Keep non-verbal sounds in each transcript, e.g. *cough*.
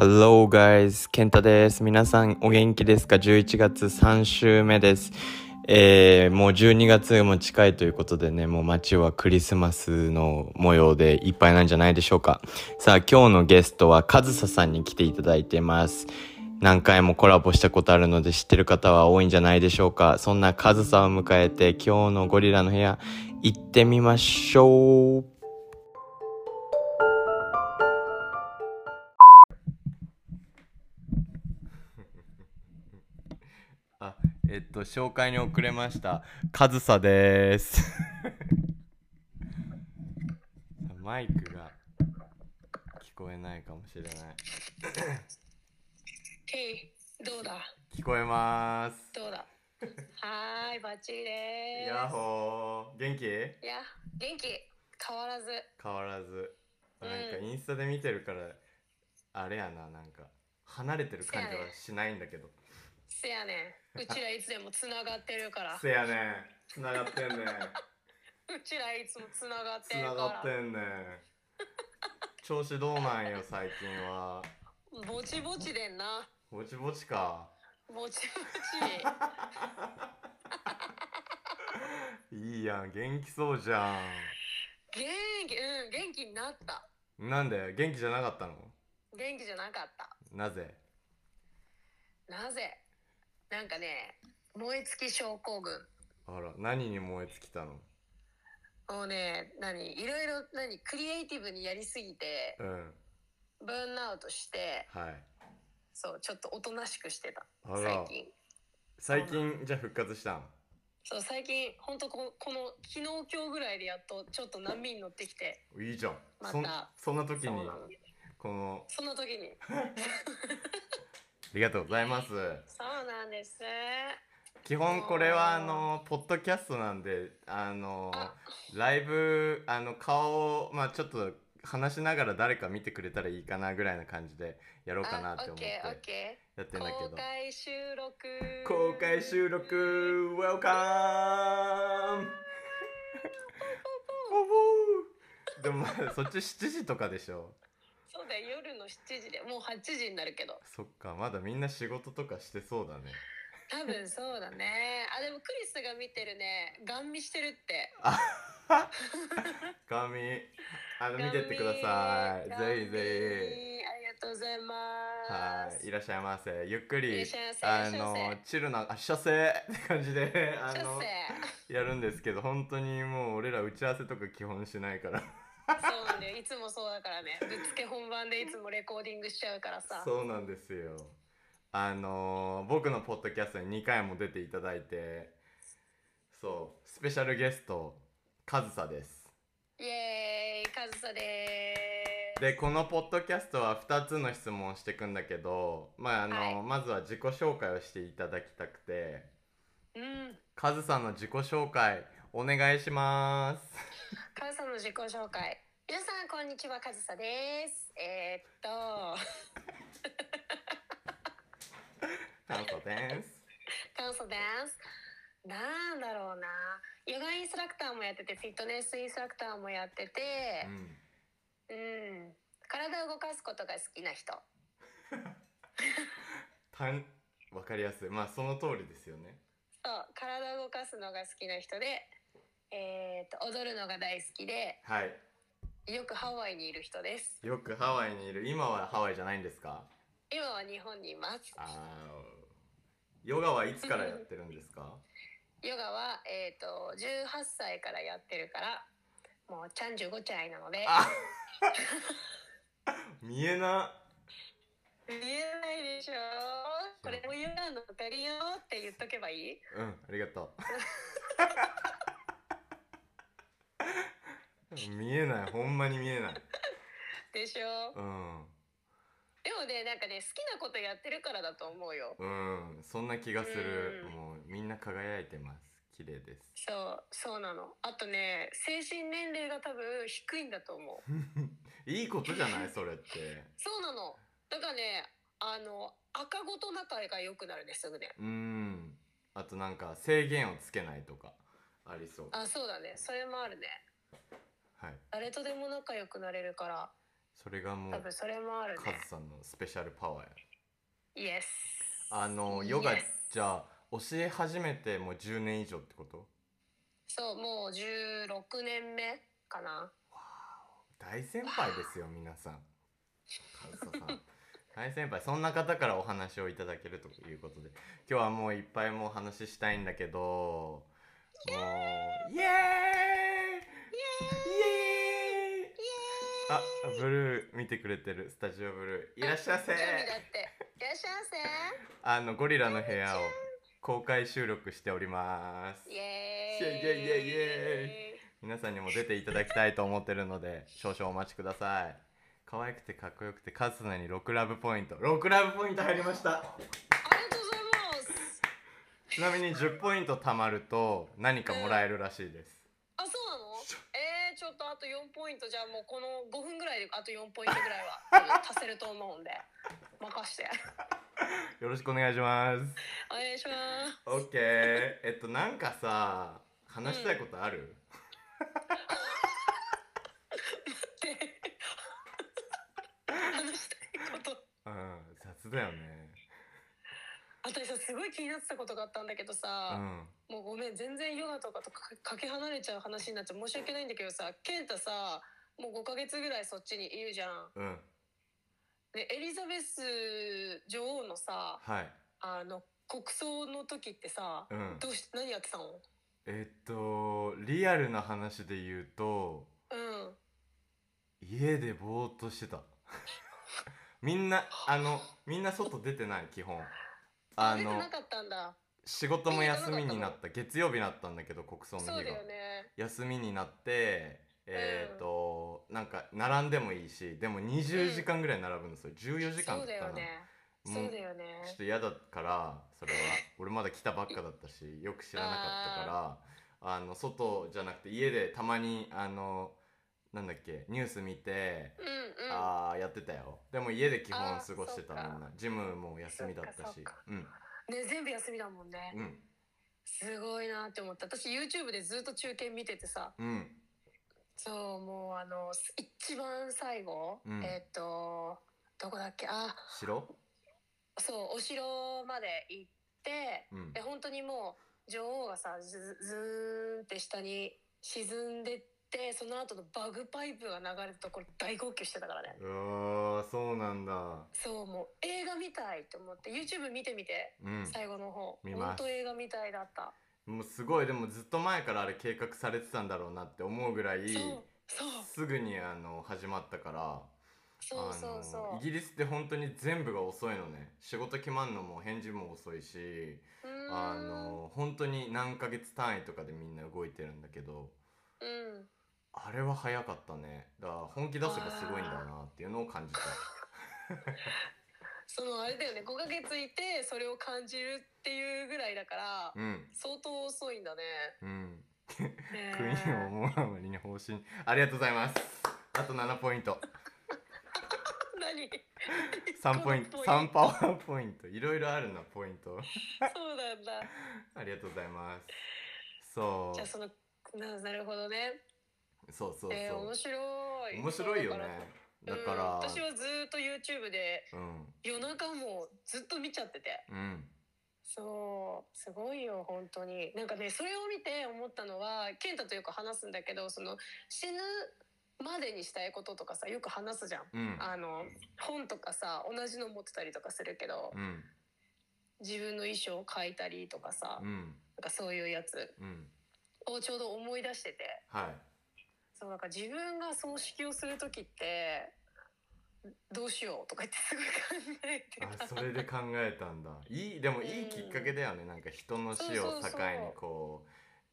Hello guys, ケンタです。皆さんお元気ですか ?11 月3週目です。えー、もう12月も近いということでね、もう街はクリスマスの模様でいっぱいなんじゃないでしょうか。さあ、今日のゲストはカズサさんに来ていただいてます。何回もコラボしたことあるので知ってる方は多いんじゃないでしょうか。そんなカズさんを迎えて今日のゴリラの部屋行ってみましょう。えっと、紹介に遅れました。カズサです。*laughs* マイクが聞こえないかもしれない。へい、どうだ？聞こえます。どうだ？はーい、バッチリでやっーす。ほー。元気？いや、元気変わらず。変わらず。うんなんかインスタで見てるから、あれやな、なんか、離れてる感じはしないんだけど。せやねん。うちらいつでもつながってるから。せやねつながってんね *laughs* うちらいつもつながってつなるから。がってんね調子どうなんよ、最近は。ぼちぼちでんな。ぼちぼちか。ぼちぼち。いいやん、元気そうじゃ元気、うん、元気になった。ん。なんで？元気じゃなかったの？元気じゃなかった。なぜ？なぜ？なんかね、燃え尽き症候群。あら、何に燃え尽きたの？もうね、何いろいろ、何クリエイティブにやりすぎて、うん。ブーンアウトして、はい。そう、ちょっとおとなしくしてた。最近。最近、じゃあ復活したんそう、最近、ほんとここの、昨日今日ぐらいでやっと、ちょっと波に乗ってきて、いいじゃん。またそんそんな時にこの、その時に。*laughs* ありがとうございます。そうなんです。基本これはあのポッドキャストなんであのあライブあの顔をまあちょっと話しながら誰か見てくれたらいいかなぐらいな感じでやろうかなって思ってやってんだー。けど公開収録。公開収録 Welcome! *laughs* でもまあそっち7時とかでしょそうだよ、7時で、もう8時になるけど。そっかまだみんな仕事とかしてそうだね。多分そうだね。あ、でもクリスが見てるね、ガン見してるって。髪あの見。てってください。ガン見。ぜひぜひ。ありがとうございます。はい、いらっしゃいませ。ゆっくりあのせ。チルなあ射精って感じであ出の世やるんですけど本当にもう俺ら打ち合わせとか基本しないからそうなんだよいつもそうだからねぶっつけ本番でいつもレコーディングしちゃうからさそうなんですよ。あの僕のポッドキャストに2回も出ていただいてそうスペシャルゲストカズサです。イエーイカズサでーでこのポッドキャストは2つの質問をしていくんだけど、まああのはいまずは自己紹介をしていただきたくてすうんカズさんの自己紹介お願いします。*laughs* カズサの自己紹介。皆さんこんにちはカズサです。えー、っと。カズサです。カズサです。なんだろうな。ヨガインストラクターもやっててフィットネスインストラクターもやっててうん。うん。体を動かすことが好きな人。たんわかりやすい。まあその通りですよね。そう。体を動かすのが好きな人でえー、っと踊るのが大好きではい。よくハワイにいる人です。よくハワイにいる。今はハワイじゃないんですか？今は日本にいます。あー。ヨガはいつからやってるんですか？*laughs* ヨガはえっ、と18歳からやってるからもうちゃんじゅごちゃいなので。あ *laughs* 見えな。見えないでしょ。これもヨガのおかげよって言っとけばいい？うんありがとう *laughs* 見えない。ほんまに見えない。でしょ？うん。でもねなんかね好きなことやってるからだと思うよ。うん。そんな気がする。うん。もうみんな輝いてます。綺麗です。そうそうなの。あとね精神年齢が多分低いんだと思う。*laughs* いいことじゃない？それって。*laughs* そうなの。だからねあの赤子と仲が良くなるねすぐね。うん。あとなんか制限をつけないとかありそう。あそうだね。それもあるねはい。誰とでも仲良くなれるから。それがもう多分それもあるカねズさんのスペシャルパワーや。イエスあのヨガじゃあ教え始めてもう10年以上ってこと？そうもう16年目かな。大先輩ですよ皆さん。カズさん。*laughs* 大先輩そんな方からお話をいただけるということで。今日はもういっぱいもう話したいんだけどもうイエーイ！イエーイあブルー見てくれてる。スタジオブルー。いらっしゃいませ。いらっしゃいまあのゴリラの部屋を公開収録しております。せイエイ。エイイエイイエイイ。エ皆さんにも出ていただきたいと思ってるので少々お待ちください。可愛くてかっこよくてカズナに6ラブポイント。6ラブポイント入りました。ありがとうございます。ちなみに10ポイント貯まると何かもらえるらしいですあそうなのえー、ちょっとあと4ポイント。じゃあもうこの *laughs* 5分ぐらいであと4ポイントぐらいは *laughs* 足せると思うんで任して。*laughs* よろしくお願いします。お願いします。OK えっとなんかさ話したいことある、って。話したいこと。うん、雑だよね私さすごい気になってたことがあったんだけどうさ、ん。もうごめん全然ヨガとかとかかけ離れちゃう話になっちゃう申し訳ないんだけどさ健太さもう5ヶ月ぐらいそっちにいるじゃん。うん。でエリザベス女王のさはい。あの国葬の時ってさ、うん。どうし何やってたの？えっとリアルな話で言うとうん。家でぼーっとしてた。*laughs* みんなあのみんな外出てない基本あの仕事も休みになった。月曜日だったんだけど国葬の日が。休みになってえっ、と、なんか並んでもいいしでも20時間ぐらい並ぶのそれ14時間だだったな。よね。もそうだよね。ちょっと嫌だからそれは。俺まだ来たばっかだったしよく知らなかったからあの外じゃなくて家でたまにあのなんだっけ？ニュース見て、うんうん。ああやってたよ。でも家で基本過ごしてたそっか。みんな。ジムも休みだったし。うん。ね全部休みだもんね、うん。すごいなって思った。私 YouTube でずっと中継見ててさ。うん。そうもうあの一番最後、うん。えっ、とどこだっけ？あ城？そうお城まで行ってうん。で本当にもう女王がさずずーんって下に沈んでってその後のバグパイプが流れたところ大号泣してたからね。うわーそうなんだ。そうもう映画みたいと思って YouTube 見てみてうん。最後の方。見ます。本当映画みたいだった。もうすごいでもずっと前からあれ計画されてたんだろうなって思うぐらいそうすぐにあの始まったから。そうそうそう。イギリスって本当に全部が遅いのね。仕事決まんのも返事も遅いしあの本当に何ヶ月単位とかでみんな動いてるんだけど。うんあれは早かったね。だから本気出せばすごいんだなっていうのを感じた。そのあれだよね。5ヶ月いてそれを感じるっていうぐらいだからうん。相当遅いんだね。うん。ね国を思うあまりに方針ありがとうございます。あと7ポイント。何？3ポイント。このポイン3パワーポイント。いろいろあるなポイント。そうなんだ。ありがとうございます。そじゃあそのななるほどね。うそうそうそう、えー、面白い。面白いよね。だから。私はずっと YouTube でうん。夜中もずっと見ちゃってて。うん。そうすごいよ本当に。なんかねそれを見て思ったのは健太とよく話すんだけどその死ぬまでにしたいこととかさよく話すじゃん。うん。あの本とかさ同じの持ってたりとかするけど、うん。自分の衣装を書いたりとかさ、なんかそういうやつうん。をちょうど思い出してて。はいそうなんか自分が葬式をする時ってどうしようとか言ってすごい考えてた。あそれで考えたんだ。いいでもいいきっかけだよね。なんか人の死を境にこう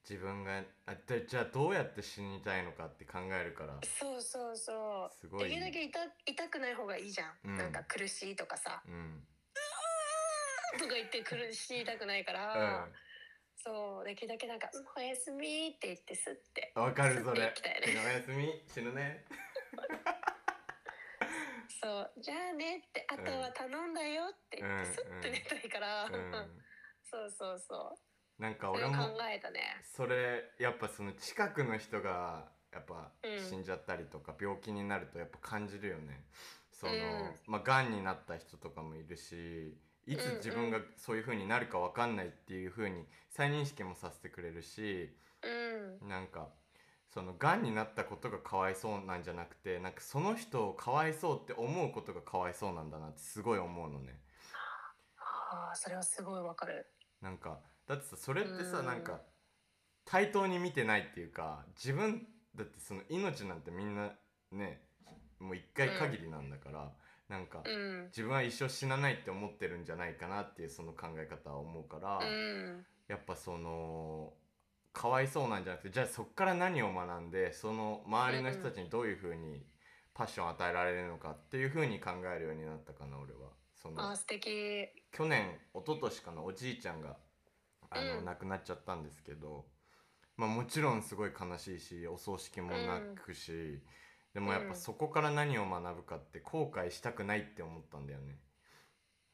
自分があじゃあどうやって死にたいのかって考えるから。そうそうそう。すごいできるだけ痛痛くない方がいいじゃん、うん。なんか苦しいとかさ。うん。とか言って苦しいたくないかうら、そう。できるだけなんか「うんおやすみ」って言ってすって。んわかるそれ。*laughs* おやすみ？死ぬね。*laughs* そう「じゃあね」って「あとは頼んだよ」って言ってすって寝たいから、うん。*laughs* そうそうそう。なんか俺も考えたね。それやっぱその近くの人がやっぱうん。死んじゃったりとか病気になるとやっぱ感じるよね。その、うん。まあがんになった人とかもいるしいつ自分がそういう風になるか分かんないっていう風に再認識もさせてくれるしうん。なんかそのがんになったことがかわいそうなんじゃなくてなんかその人をかわいそうって思うことがかわいそうなんだなってすごい思うのね。ああそれはすごいわかる。なんかだってさそれってさうん。なんか対等に見てないっていうか自分だってその命なんてみんなねもう一回限りなんだから、なんかうん。自分は一生死なないって思ってるんじゃないかなっていうその考え方は思うから、うん。やっぱそのかわいそうなんじゃなくてじゃあそっから何を学んでその周りの人たちにどういうふうにパッションを与えられるのかっていうふうに考えるようになったかな俺は。そのあー素敵。去年一昨年かなおじいちゃんがあの、うん。亡くなっちゃったんですけど、まあ、もちろんすごい悲しいしお葬式もなくし、でもやっぱそこから何を学ぶかって後悔したくないって思ったんだよね。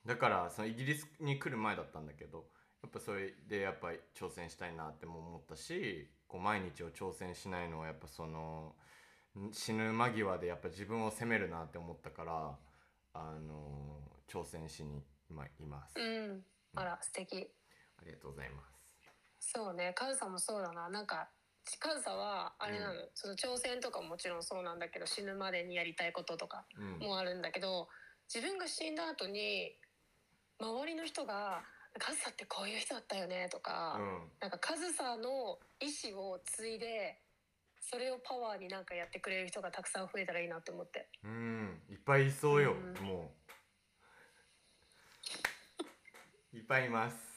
だからそのイギリスに来る前だったんだけどやっぱそれでやっぱり挑戦したいなっても思ったしこう毎日を挑戦しないのはやっぱそのん死ぬ間際でやっぱ自分を責めるなって思ったからあの挑戦しに今います、うん。あら素敵。ありがとうございます。そうね。カズさんもそうだな。なんかカズさんはあれなの、その挑戦とかももちろんそうなんだけど死ぬまでにやりたいこととかうん。もあるんだけど自分が死んだ後に周りの人が「カズさんってこういう人だったよね」とか、うん。なんかカズさんの意思を継いでそれをパワーになんかやってくれる人がたくさん増えたらいいなって思って。うん。いっぱいいそうよ、うん。もう。いっぱいいます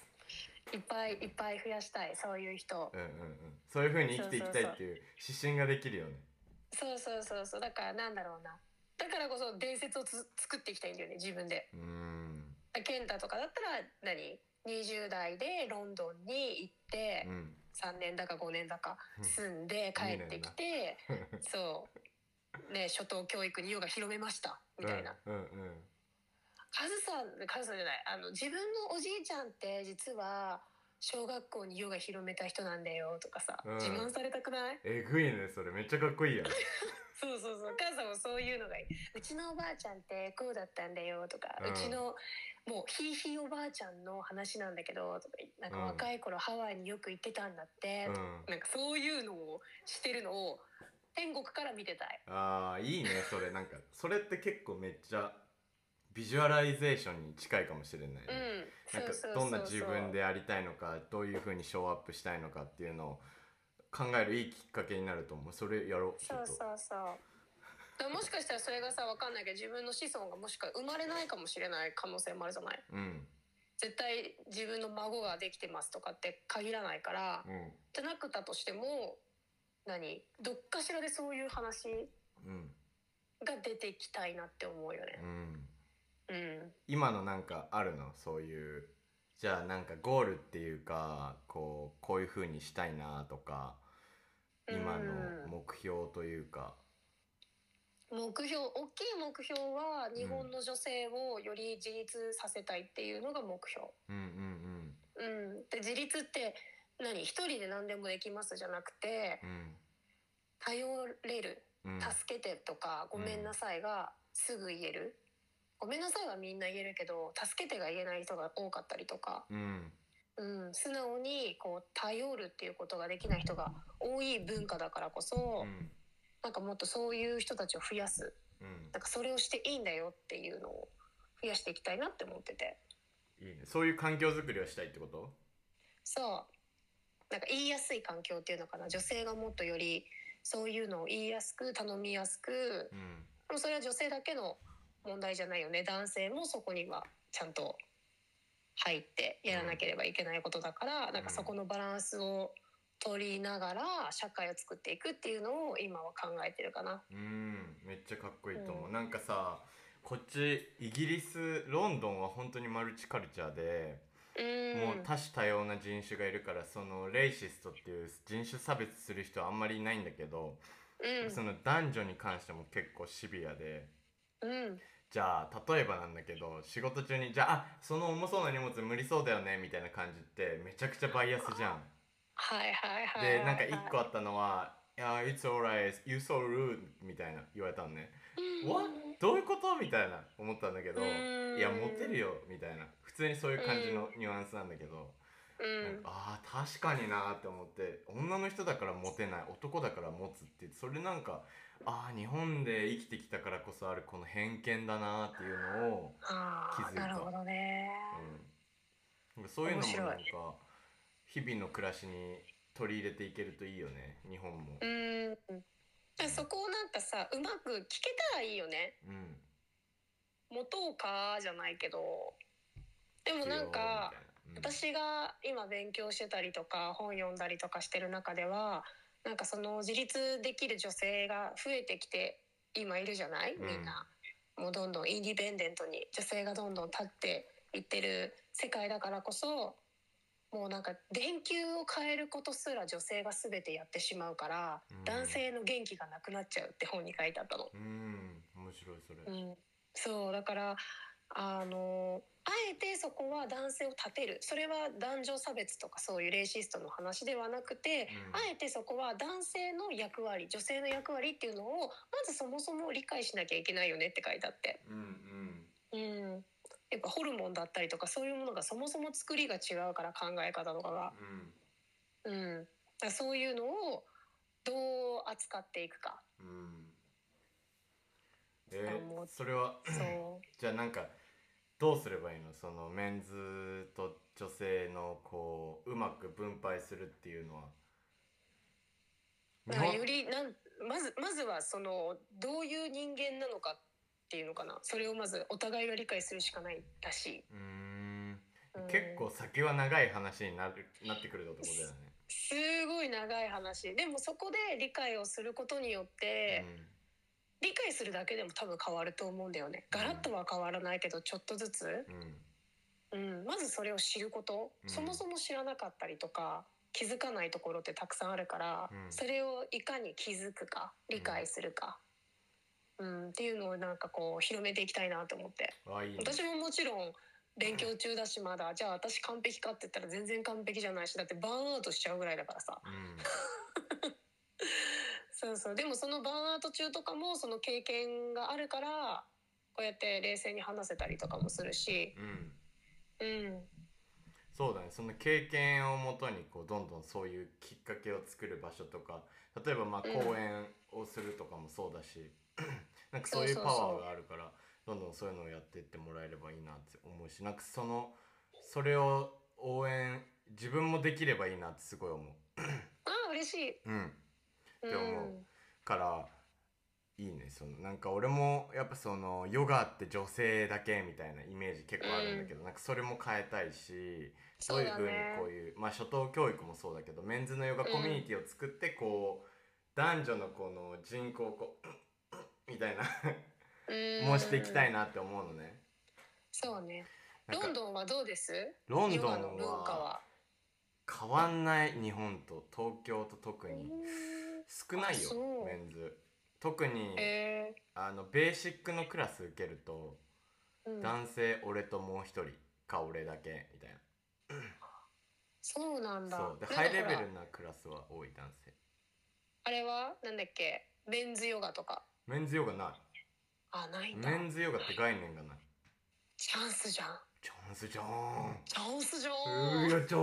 いっぱいいっぱい増やしたいそういう人。うんうんうん。そういう風に生きていきたいっていう指針ができるよね。そうそうそうそう。だからなんだろうな。だからこそ伝説をつ作っていきたいんだよね自分で。うん。健太とかだったら何？20代でロンドンに行ってうん。3年だか5年だかうん。住んで帰ってきてそう。ね初等教育にヨガ広めましたみたいな、うんうんカズさんカズさんじゃない。あの自分のおじいちゃんって実は小学校にヨガ広めた人なんだよとかさ、うん。自慢されたくない？えぐいねそれ。めっちゃかっこいいやん。*laughs* そうそうそう。カズサもそういうのがいい。うちのおばあちゃんってこうだったんだよとか、ううんちのもうひいひいおばあちゃんの話なんだけどとかなんかうん。若い頃ハワイによく行ってたんだって、うん。なんかそういうのをしてるのを天国から見てたい。あーいいねそれ。なんかそれって結構めっちゃビジュアライゼーションに近いかもしれないね、うん、なんかどんな自分でありたいのかどういう風にショーアップしたいのかっていうのを考えるいいきっかけになると思う。それやろう。そうそうそう。もしかしたらそれがさ分かんないけど自分の子孫がもしか生まれないかもしれない可能性もあるじゃない？うん。絶対自分の孫ができてますとかって限らないから、うんじゃなくたとしても何？どっかしらでそういう話うん。が出てきたいなって思うよね。うんうん今のなんかあるの？そういうじゃあなんかゴールっていうかこうこういう風にしたいなとか今の目標というか。目標大きい目標は日本の女性をより自立させたいっていうのが目標。うんうんうん、で自立って何？一人で何でもできますじゃなくてうん。頼れるうん。助けてとかごめんなさいがすぐ言える、ごめんなさいはみんな言えるけど助けてが言えない人が多かったりとか、うん。うん、素直にこう頼るっていうことができない人が多い文化だからこそ、うん。なんかもっとそういう人たちを増やす。うん。なんかそれをしていいんだよっていうのを増やしていきたいなって思ってて。いいね。そういう環境づくりをしたいってこと？そう。なんか言いやすい環境っていうのかな。女性がもっとよりそういうのを言いやすく頼みやすく。うん。でもそれは女性だけの問題じゃないよね。男性もそこにはちゃんと入ってやらなければいけないことだから、なんかそこのバランスを取りながら社会を作っていくっていうのを今は考えてるかな。うん。めっちゃかっこいいと思う、うん。なんかさこっちイギリスロンドンは本当にマルチカルチャーで、うん。もう多種多様な人種がいるからそのレイシストっていう人種差別する人はあんまりいないんだけど、うん。その男女に関しても結構シビアで。うんじゃあ例えばなんだけど仕事中にじゃああその重そうな荷物無理そうだよねみたいな感じってめちゃくちゃバイアスじゃん。はいはいはいはいでなんか1個あったのは「いや It's alright you so rude」みたいな言われたのね「What? どういうこと?」みたいな思ったんだけど「うんいやモテるよ」みたいな普通にそういう感じのニュアンスなんだけど、うん。ああ確かになーって思って女の人だからモテない男だから持つってそれなんかああ日本で生きてきたからこそあるこの偏見だなーっていうのを、あ気づいた。あなるほどね。うん、そういうのもなんか日々の暮らしに取り入れていけるといいよね日本も。うん。そこをなんかさうまく聞けたらいいよね。うん。持とうかじゃないけど。でもなんかみたいな私が今勉強してたりとか本読んだりとかしてる中ではなんかその自立できる女性が増えてきて今いるじゃない？うん。みんな、もうどんどんインディペンデントに女性がどんどん立っていってる世界だからこそもうなんか電球を変えることすら女性が全てやってしまうから、うん。男性の元気がなくなっちゃうって本に書いてあったの。うん。面白いそれ。うん、そうだからあのあえてそこは男性を立てる。それは男女差別とかそういうレイシストの話ではなくて、うん。あえてそこは男性の役割女性の役割っていうのをまずそもそも理解しなきゃいけないよねって書いてあって、うんうん。うん、やっぱホルモンだったりとかそういうものがそもそも作りが違うから考え方とかが、うん。うん、だそういうのをどう扱っていくか。うん。えあもうそれはそう。じゃあなんかどうすればいいの？そのメンズと女性のこううまく分配するっていうのは。だからよりなんまずまずはそのどういう人間なのかっていうのかな。それをまずお互いが理解するしかないらしい、うーん。うん。結構先は長い話になるなってくるところだよね。すごい長い話。でもそこで理解をすることによって、理解するだけでも多分変わると思うんだよね。ガラッとは変わらないけどちょっとずつ、うん。うん。うん、まずそれを知ること、うん。そもそも知らなかったりとか気づかないところってたくさんあるから、うん。それをいかに気づくか理解するか、うん。っていうのをなんかこう広めていきたいなと思って。あいいね。私ももちろん勉強中だしまだ。じゃあ私完璧かって言ったら全然完璧じゃないしだってバーンアウトしちゃうぐらいだからさ。うん *laughs* そうそう。でもそのバーンアウト中とかもその経験があるからこうやって冷静に話せたりとかもするし。うん。うん。そうだね。その経験をもとにこうどんどんそういうきっかけを作る場所とか例えばまあうん。講演をするとかもそうだし、*clears throat* なんかそういうパワーがあるからどんどんそういうのをやっていってもらえればいいなって思うしなんかそのそれを応援自分もできればいいなってすごい思う。ああ嬉しい。うん。うって思うん。からいいね。そのなんか俺もやっぱそのヨガって女性だけみたいなイメージ結構あるんだけど、なんかそれも変えたいしどういうふうにこういうまあ初等教育もそうだけどメンズのヨガコミュニティを作ってこう、男女のこの人口をこう *coughs* みたいなうん。もしていきたいなって思うのね。そうね。ロンドンはどうです？ロンドンは変わんない日本と東京と特に少ないよあそう。メンズ。特に、えあのベーシックのクラス受けると、ーうん。男性俺ともう一人か俺だけみたいな。そうなんだ。そう。でなんかほらハイレベルなクラスは多い男性。あれは？なんだっけ？メンズヨガとか。メンズヨガなあないんだ。いメンズヨガって概念がない。チャンスじゃん。チャンスじゃん。チャンスじゃうんんやちゃん。チャン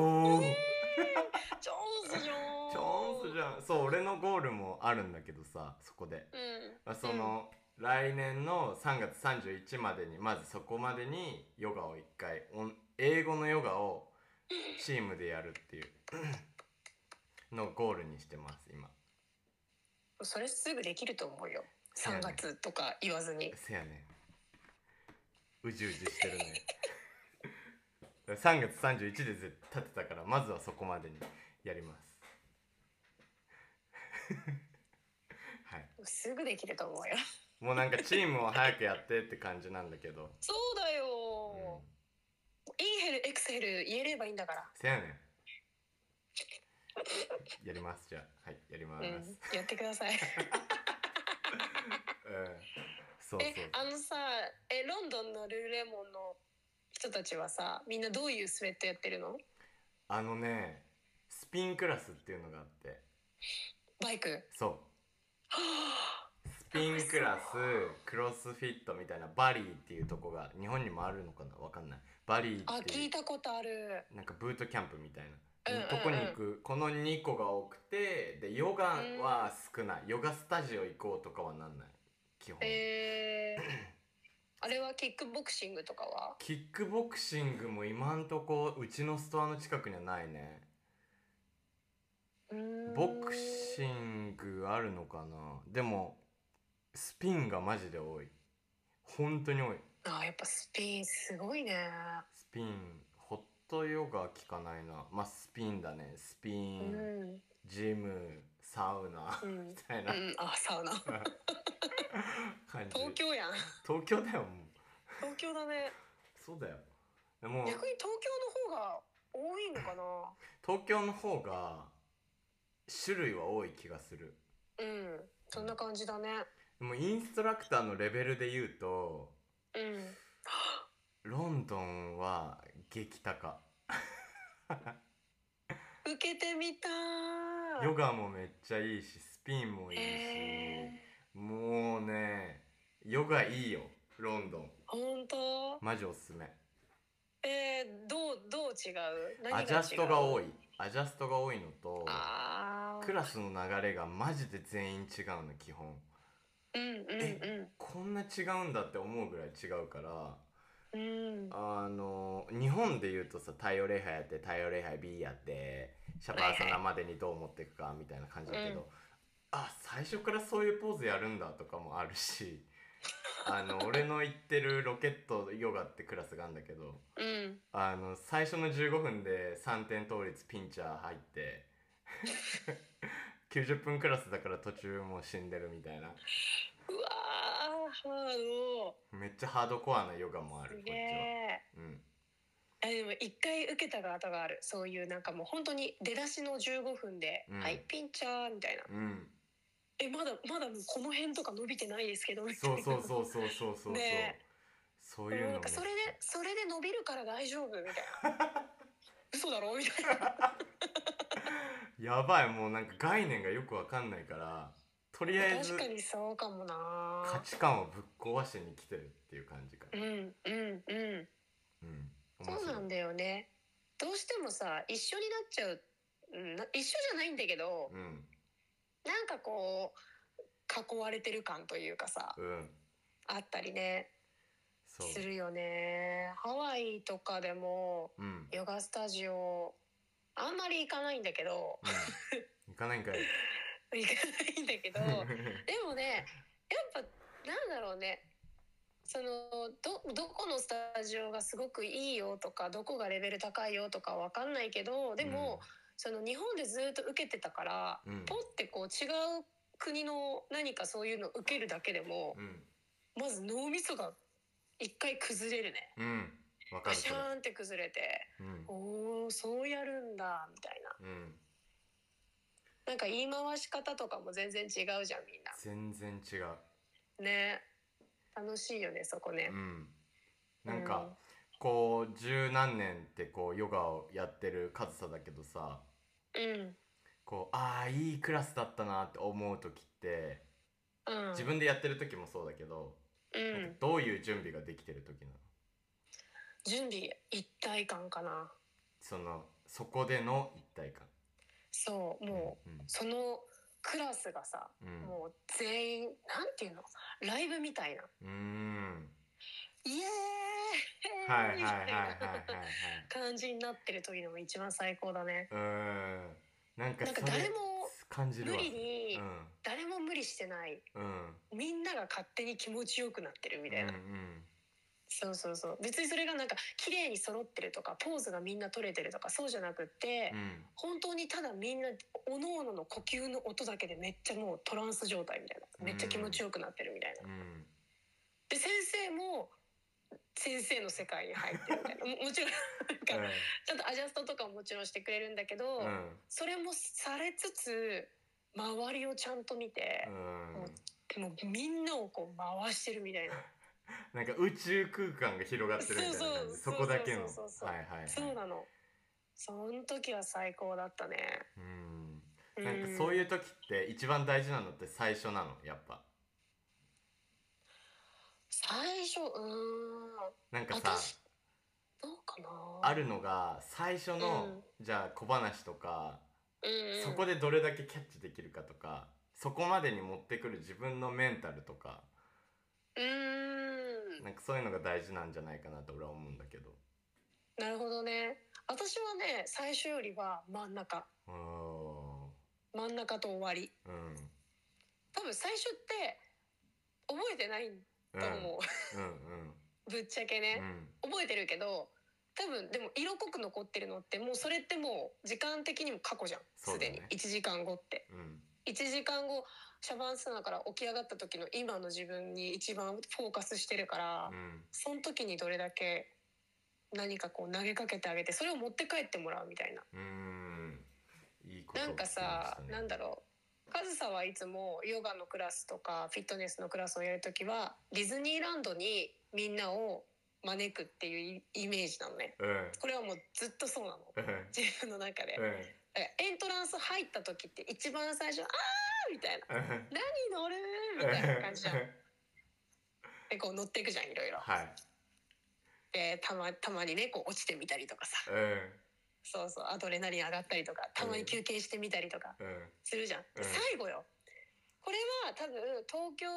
スじゃんチャンスじゃん。そう俺のゴールもあるんだけどさそこで、うん。まあ、その、来年の3月31までにまずそこまでにヨガを一回オン英語のヨガをチームでやるっていう *clears throat* のをゴールにしてます今。それすぐできると思うよ。3そうやね月とか言わずに。せやね。うじうじしてるね。3月31で立てたからまずはそこまでにやります *laughs* はい。すぐできると思うよ。もうなんかチームを早くやってって感じなんだけど、そうだうん。よ、インヘルエクセル言えればいいんだから。せやねん。やりますじゃあ。はいやります、うん。うん、やってください。*laughs* そうそう。えあのさえロンドンのルーレモンの人たちはさみんなどういうスウェットやってるの？あのねスピンクラスっていうのがあってババイク。そう。スピンクラスクロスフィットみたいなバリーっていうとこが日本にもあるのかな？わかんない。バリーあっていう。聞いたことある。なんかブートキャンプみたいな、うんうんうん。とこに行くこの2個が多くてでヨガは少ない、ヨガスタジオ行こうとかはなんない。基本、えー、*clears throat* あれはキックボクシングとかは？キックボクシングも今んとこうちのストアの近くにはないねボクシングあるのかな？でもスピンがマジで多い。本当に多い。あやっぱスピンすごいね。スピンホットヨガ聞かないな。まあスピンだね。スピうン、んジムサウナ、うん。みたいな。うん。あサウナ。東京やん。東京だよもう。東京だね。そうだよ。でも逆に東京の方が多いのかな？東京の方が種類は多い気がする。うんそんな感じだね。でもインストラクターのレベルで言うとうん。ロンドンは激高。受けてみたー。ヨガもめっちゃいいしスピンもいいし、えもうねヨガいいよロンドン。本当？マジおすすめ。えー、どうどう違う？何が違う？アジャストが多いアジャストが多いのとクラスの流れがマジで全員違うの基本。うんうんうん。こんな違うんだって思うぐらい違うからうん。あの日本で言うとさ太陽礼拝やって太陽礼拝 B やってシャバーサナまでにどう持っていくかみたいな感じだけど、うん。あ最初からそういうポーズやるんだとかもあるしあの俺の行ってるロケットヨガってクラスがあるんだけどうん。あの最初の15分で3点倒立ピンチャー入って90分クラスだから途中もう死んでるみたいな。うわーハード。めっちゃハードコアなヨガもあるこっちは。えうん。あでも一回受けた後がある。そういうなんかもう本当に出だしの15分で「うん。はいピンチャー」みたいな。うん「えまだまだもうこの辺とか伸びてないですけど」みたいそなうそうそうそうそうそうそう、ね。そういうのもなんかそれでそれで伸びるから大丈夫みたいな。*laughs* 嘘だろ？みたいな。*laughs* やばいもうなんか概念がよくわかんないからとりあえず確かにそうかもな。価値観をぶっ壊しに来てるっていう感じかな。うんうんうん。うんそうなんだよね。どうしてもさ一緒になっちゃう、うん、な一緒じゃないんだけどうんなんかこう囲われてる感というかさうん。あったりねするよね。ハワイとかでもうん、ヨガスタジオあんまり行かないんだけど。うん、行かないんかい。*laughs* 行かないんだけど *laughs* でもねやっぱなんだろうね。そのどどこのスタジオがすごくいいよとかどこがレベル高いよとかわかんないけどでも、その日本でずっと受けてたから、うん。ポってこう違う国の何かそういうのを受けるだけでもう、ん。まず脳みそが一回崩れるね。うん。わかガシャーンって崩れてうん。おーそうやるんだみたいな。うん。なんか言い回し方とかも全然違うじゃんみんな。全然違う。ね。楽しいよねそこね。うん。なんか、こう十何年ってこうヨガをやってる上総だけどさうん。こうああいいクラスだったなって思う時ってうん。自分でやってる時もそうだけど、うなんんかどういう準備ができてる時なの？準備一体感かな。そのそこでの一体感。そうもう、うん。そのクラスがさ、うん。もう全員なんていうの？ライブみたいな。うーんイエーイ！はいはいみたいはいはい。はいはいな感じになってる時のも一番最高だね。うーん。なんかなんかそれ誰も無感じるわ。理に、うん。誰も無理してない。うん。みんなが勝手に気持ちよくなってるみたいな、うんうん。そうそうそう。別にそれがなんか綺麗に揃ってるとかポーズがみんな取れてるとかそうじゃなくって、うん。本当にただみんなおのおのの呼吸の音だけでめっちゃもうトランス状態みたいな。めっちゃ気持ちよくなってるみたいな。うん。で先生も先生の世界に入ってるみたいな。*laughs* ももちろんなんかちゃんとアジャストとかももちろんしてくれるんだけど、うん。それもされつつ周りをちゃんと見てう、ん。でもみんなをこう回してるみたいな。*laughs* なんか宇宙空間が広がってるみたいな感そうそう。じそこだけの。そうなの。その時は最高だったね。うん。うなんかかそういう時って一番大事なのって最初なの？やっぱ最初うーん。なんかさ私どうかな。あるのが最初の、じゃあ小話とか、うんうん、そこでどれだけキャッチできるかとかそこまでに持ってくる自分のメンタルとかうーん。なんかそういうのが大事なんじゃないかなと俺は思うんだけど。なるほどね。私はね最初よりは真ん中。うー。ん真ん中と終わり。うん。多分最初って覚えてないと思う、うんうん。*laughs* ぶっちゃけね、うん。覚えてるけど多分でも色濃く残ってるのってもうそれってもう時間的にも過去じゃん。すで、に。1時間後って。うん。1時間後シャバンスナから起き上がった時の今の自分に一番フォーカスしてるから、うん。その時にどれだけ何かこう投げかけてあげてそれを持って帰ってもらうみたいな。うーん。いいことなんかさ、なんだろうカズサはいつもヨガのクラスとかフィットネスのクラスをやるときはディズニーランドにみんなを招くっていうイイメージなのね。うんこれはもうずっとそうなの。うん自分の中で、エントランス入った時って一番最初「あー!」みたいな。うん「何乗る?」みたいな感じじゃん。でこう乗っていくじゃんいろいろ。はい。でたまたまにねこう落ちてみたりとかさ。うんそうそうアドレナリン上がったりとかたまに休憩してみたりとか、うん。するじゃん、うん。最後よ。これは多分東京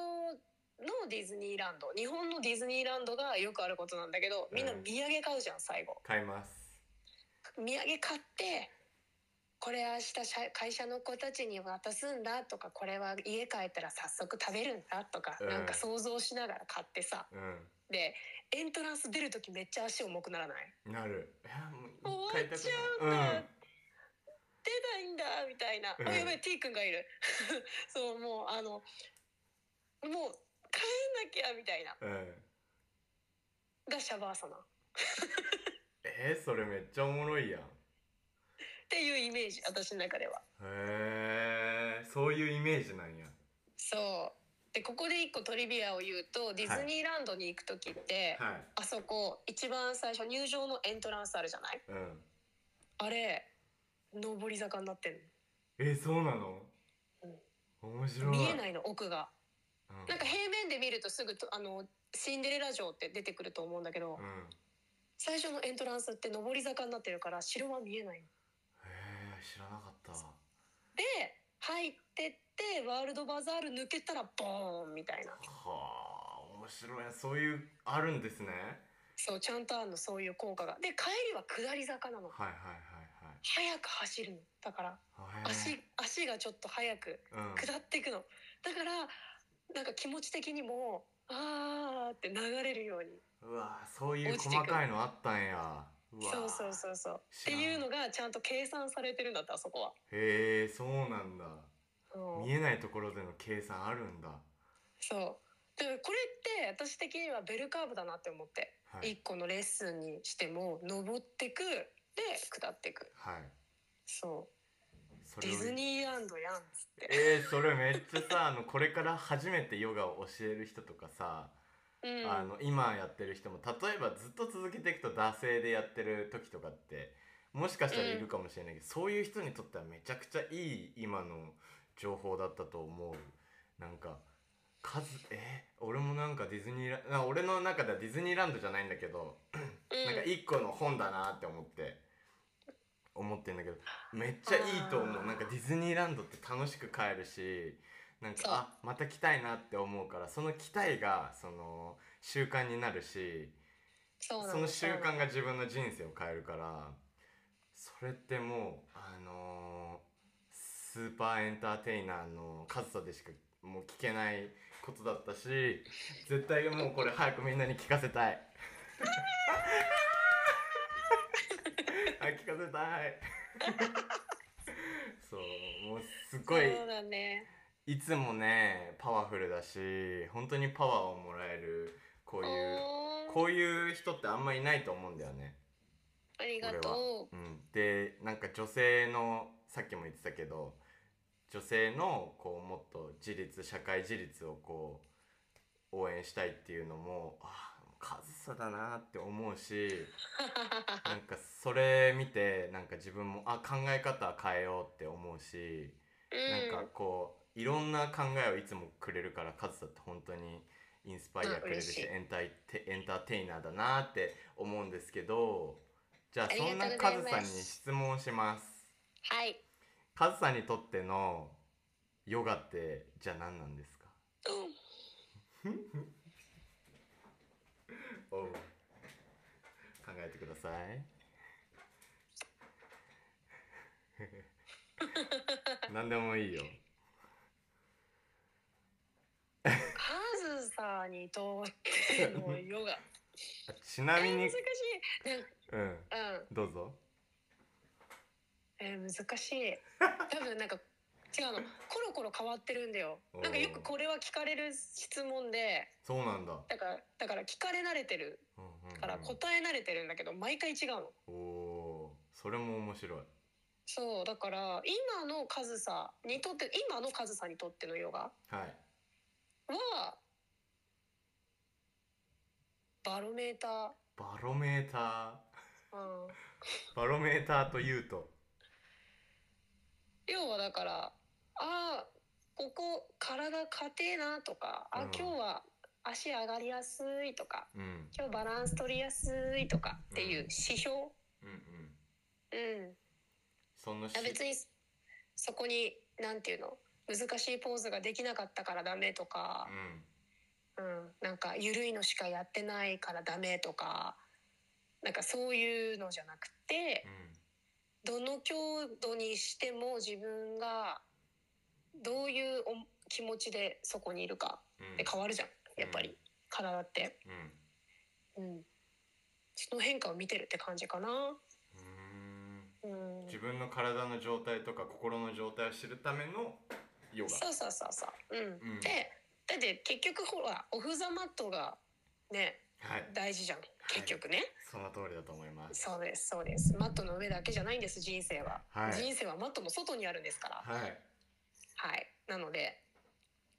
のディズニーランド日本のディズニーランドがよくあることなんだけどみんなうん土産買うじゃん最後。買います。土産買ってこれ明日社会社の子たちに渡すんだとかこれは家帰ったら早速食べるんだとか、うん。なんか想像しながら買ってさ。うん。でエントランス出る時めっちゃ足重くならない？なる。終わっちゃうんだ、うん。出ないんだみたいな、うん。あやばい T 君がいる。*laughs* そうもうあのもう帰んなきゃみたいな。うん。がシャバーサナ。っ *laughs* えー、それめっちゃおもろいやん。ていうイメージ私の中では。へえそういうイメージなんや。そうでここで一個トリビアを言うとディズニーランドに行く時って、はい。あそこ一番最初入場のエントランスあるじゃない？うん。あれ上り坂になってんえー、そうなの？面白い。の見えないの奥が。うん。なんか平面で見るとすぐとあのシンデレラ城って出てくると思うんだけど、うん。最初のエントランスって上り坂になってるから城は見えないの。へえ知らなかった。で入ってってワールドバザール抜けたらボーンみたいな。はあ面白いそういうあるんですね。そうちゃんとあるのそういう効果が。で帰りは下り坂なの。はいはいはい早く走るの。だから足足がちょっと早くうん。下っていくの。だからなんか気持ち的にもあーって流れるように。うわそういう細かいのあったんやそうそうそうそう。っていうのがちゃんと計算されてるんだってあそこは、へえそうなんだ。う。ん見えないところでの計算あるんだ。そう。でもこれって私的にはベルカーブだなって思って、はい。一個のレッスンにしても登ってくで下ってく。はい。そう。ディズニーランドやんっつって、えー、それめっちゃさあのこれから初めてヨガを教える人とかさ、うん、あの今やってる人も例えばずっと続けていくと惰性でやってる時とかってもしかしたらいるかもしれないけど、そういう人にとってはめちゃくちゃいい今の情報だったと思う。なんか数え？ー俺もなんかディズニーランド俺の中ではディズニーランドじゃないんだけど、うん。なんか一個の本だなって思って思ってんだけどめっちゃいいと思う。なんかディズニーランドって楽しく帰るしなんかあまた来たいなって思うからその期待がその習慣になるしその習慣が自分の人生を変えるからそれってもうあのースーパーエンターテイナーの数さでしかもう聞けないことだったし絶対もうこれ早くみんなに聞かせたい。*laughs* あ聞かせたい。*laughs* そうもうすごいそうだねいつもねパワフルだし本当にパワーをもらえるこういうこういう人ってあんまいないと思うんだよね。ありがと、う。うん、でなんか女性のさっきも言ってたけど女性のこうもっと自立社会自立をこう応援したいっていうのもああ上総だなって思うし *laughs* なんかそれ見てなんか自分もあ考え方変えようって思うしうん。なんかこういろんな考えをいつもくれるからカズサって本当にインスパイアくれるしいしエンタエンターテイナーだなって思うんですけどじゃあそなうんございますカズさんに質問します。はい。カズさんにとってのヨガってじゃあ何なんですか？*laughs* おう。考えてください。*laughs* 何でもいいよカズさんにとってのヨガ。あちなみにえー難しい。うんうん。どうぞえー難しい。*laughs* 多分なんか違うの。コロコロ変わってるんだよ。なんかよくこれは聞かれる質問で、そうなんだ、だからだから聞かれ慣れてるうんから答え慣れてるんだけど毎回違うの。おおーそれも面白いそうだから今のカズさにとって今のカズさんにとってのヨガはいはバロメータバロメーター。うん。ー *laughs* バロメーターというと。要はだからあーここ体硬えなとかあ、うん。今日は足上がりやすいとかうん。今日バランス取りやすいとかっていう指標、うんうん。うん、そのし別にそこになんていうの？難しいポーズができなかったからダメとか。う、んうん、なんか緩いのしかやってないからダメとかなんかそういうのじゃなくてどの強度にしても自分がどういうお気持ちでそこにいるかうん。で変わるじゃんやっぱり、うん。体って、うん。うん、その変化を見てるって感じかな、うーん。うん、自分の体の状態とか心の状態を知るためのヨガ。そうそうそうそう、うん。うん。でだって結局ほらオフ・ザ・マットがねはい。大事じゃん。結局ね、その通りだと思います。そうですそうです。マットの上だけじゃないんです人生は、はい。人生はマットの外にあるんですから。はい。はい。なので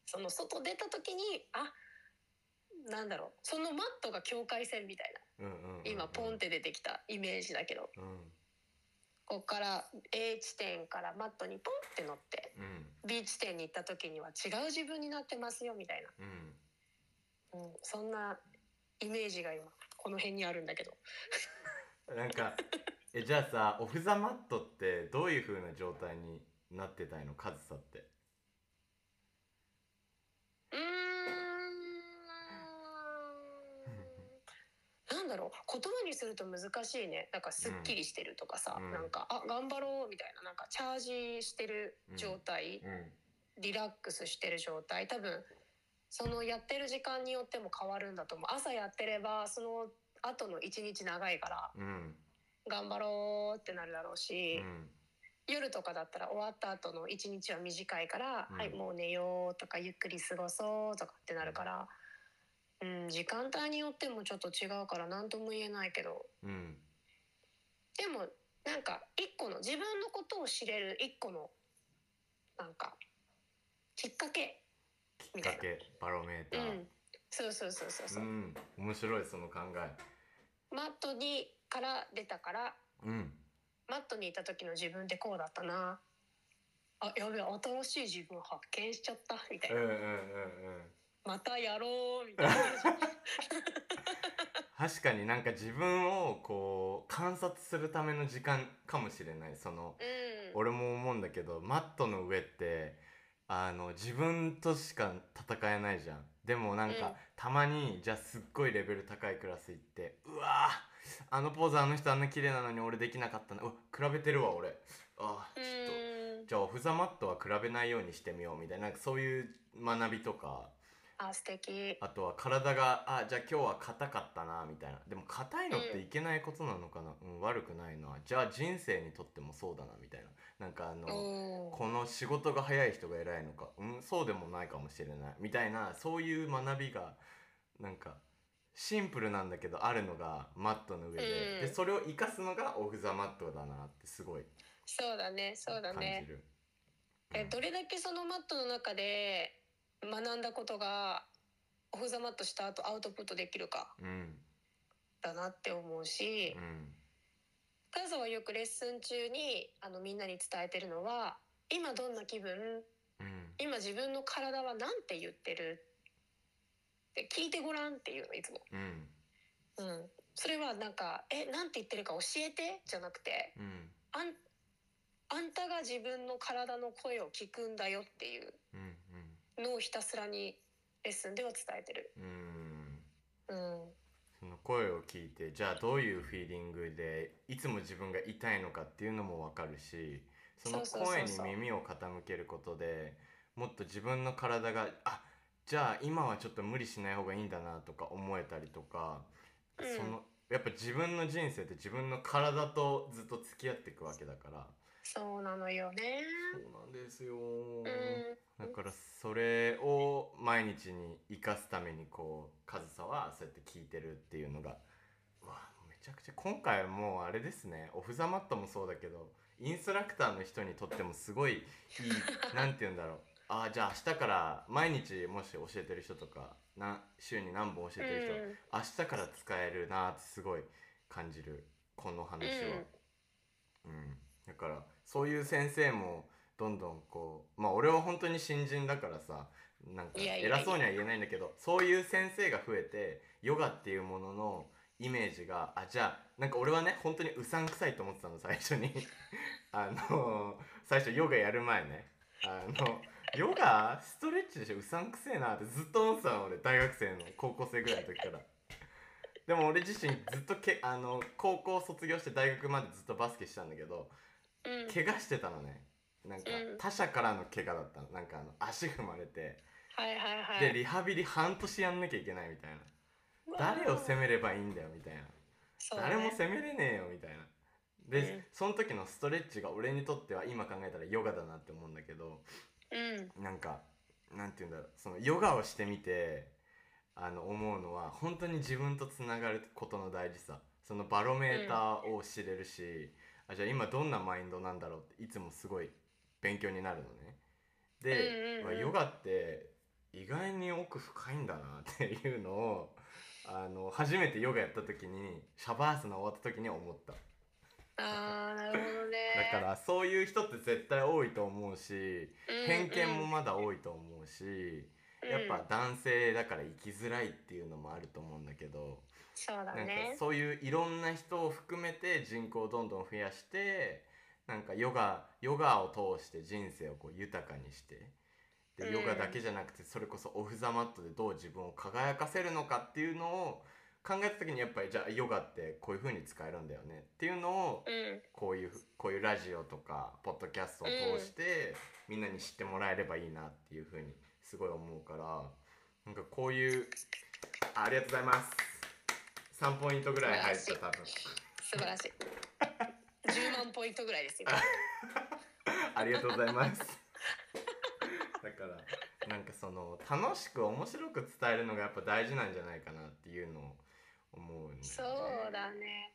その外出た時にあなんだろう。そのマットが境界線みたいな。うんうんうんうん。今ポンって出てきたイメージだけど。うんここから A 地点からマットにポンって乗ってうん。B 地点に行った時には違う自分になってますよみたいうん。な、うん、そんなイメージが今この辺にあるんだけど。なんかえじゃあさオフ・ザ・マットってどういう風な状態になってたいの？カズサってうーんなんだろう言葉にすると難しいね。なんかすっきりしてるとかさ、うん。なんかあ頑張ろうみたいななんかチャージしてる状態、うん。リラックスしてる状態。多分そのやってる時間によっても変わるんだと思う。朝やってればその後の一日長いからうん。頑張ろうってなるだろうし、うん。夜とかだったら終わった後の一日は短いから、うん。はいもう寝ようとかゆっくり過ごそうとかってなるから、うん、時間帯によってもちょっと違うから何とも言えないけど。うん。でもなんか一個の自分のことを知れる一個のなんかきっかけきっかけバロメーター。うん。そうそうそうそうそう。う、ん。面白いその考え。マットにから出たからうん。マットにいた時の自分ってこうだったな。あやべえ新しい自分発見しちゃった。みたいな、うんうんうんうんまたやろうみたいな。*laughs* 確かになんか自分をこう観察するための時間かもしれない。そのうん。俺も思うんだけどマットの上ってあの自分としか戦えないじゃん。でもなんか、うん。たまにじゃあすっごいレベル高いクラス行ってうわーあのポーズあの人あんな綺麗なのに俺できなかったな。うわ比べてるわ俺。あーちょっと。うん。じゃあオフ・ザ・マットは比べないようにしてみようみたいななんかそういう学びとかあ素敵。あとは体があじゃあ今日は硬かったなみたいな。でも硬いのっていけないことなのかな、うん悪くないな。じゃあ人生にとってもそうだなみたいな。なんかあのこの仕事が早い人が偉いのか。うんそうでもないかもしれない。みたいなそういう学びがなんかシンプルなんだけどあるのがマットの上で,、うん。でそれを生かすのがオフ・ザ・マットだなってすごい。そうだねそうだ感じねる。えどれだけそのマットの中で学んだことがオフ・ザ・マットした後アウトプットできるかうんだなって思うしうんカズはよくレッスン中にあのみんなに伝えてるのは今どんな気分うん今自分の体は何て言ってるって聞いてごらんっていうのいつも。うんうん、それはなんか「えなんて言ってるか教えて」じゃなくてうんあんあんたが自分の体の声を聞くんだよっていううんのをひたすらにレッスンでは伝えてる。うんうん。うん、その声を聞いてじゃあどういうフィーリングでいつも自分が痛いのかっていうのも分かるしその声に耳を傾けることでもっと自分の体があじゃあ今はちょっと無理しない方がいいんだなとか思えたりとか、うん。そのやっぱ自分の人生って自分の体とずっと付き合っていくわけだからそうなのよね。そうなんですよ、うん、だからそれを毎日に生かすためにこうカズサはそうやって聞いてるっていうのがうわめちゃくちゃ今回はもうあれですね。オフ・ザ・マットもそうだけどインストラクターの人にとってもすごいいいなんて言うんだろう。ああじゃあ明日から毎日もし教えてる人とかな週に何本教えてる人、うん。明日から使えるなってすごい感じるこの話は。うん、だからそういう先生もどんどんこうまあ俺は本当に新人だからさなんか偉そうには言えないんだけどそういう先生が増えてヨガっていうもののイメージがあじゃあなんか俺はね本当にうさんくさいと思ってたの最初に。*laughs* あの最初ヨガやる前ね。あのヨガストレッチでしょ？うさんくせえなってずっと思ってたの俺大学生の高校生ぐらいの時から。でも俺自身ずっとけあの高校卒業して大学までずっとバスケしたんだけどうん、怪我してたのね。なんかうん。他者からの怪我だったの。なんかあの足踏まれて。はいはいはい。でリハビリ半年やんなきゃいけないみたいな。誰を責めればいいんだよみたいな。そうだね。誰も責めれねえよみたいな。で、うん。その時のストレッチが俺にとっては今考えたらヨガだなって思うんだけどうん。なんかなんて言うんだろう。そのヨガをしてみてあの思うのは本当に自分とつながることの大事さ。そのバロメーターを知れるし、あじゃあ今どんなマインドなんだろうっていつもすごい勉強になるのね。で、まあヨガって意外に奥深いんだなっていうのをあの初めてヨガやった時にシャバースナ終わった時に思った。あーなるほどね。*laughs* だからそういう人って絶対多いと思うし、うん偏見もまだ多いと思うし、やっぱ男性だから生きづらいっていうのもあると思うんだけど、そうだね。そういういろんな人を含めて人口をどんどん増やしてなんかヨガヨガを通して人生をこう豊かにしてでうん。ヨガだけじゃなくてそれこそオフ・ザ・マットでどう自分を輝かせるのかっていうのを考えた時にやっぱりじゃあヨガってこういう風に使えるんだよねっていうのをうん。こういうこういうラジオとかポッドキャストを通して、みんなに知ってもらえればいいなっていうふうにすごい思うからなんかこういうあありがとうございます3ポイントぐらい入った多分素晴らしい。10万ポイントぐらいですよ。*laughs* ありがとうございますだからなんかその楽しく面白く伝えるのがやっぱ大事なんじゃないかなっていうのを思うんだよねそうだね。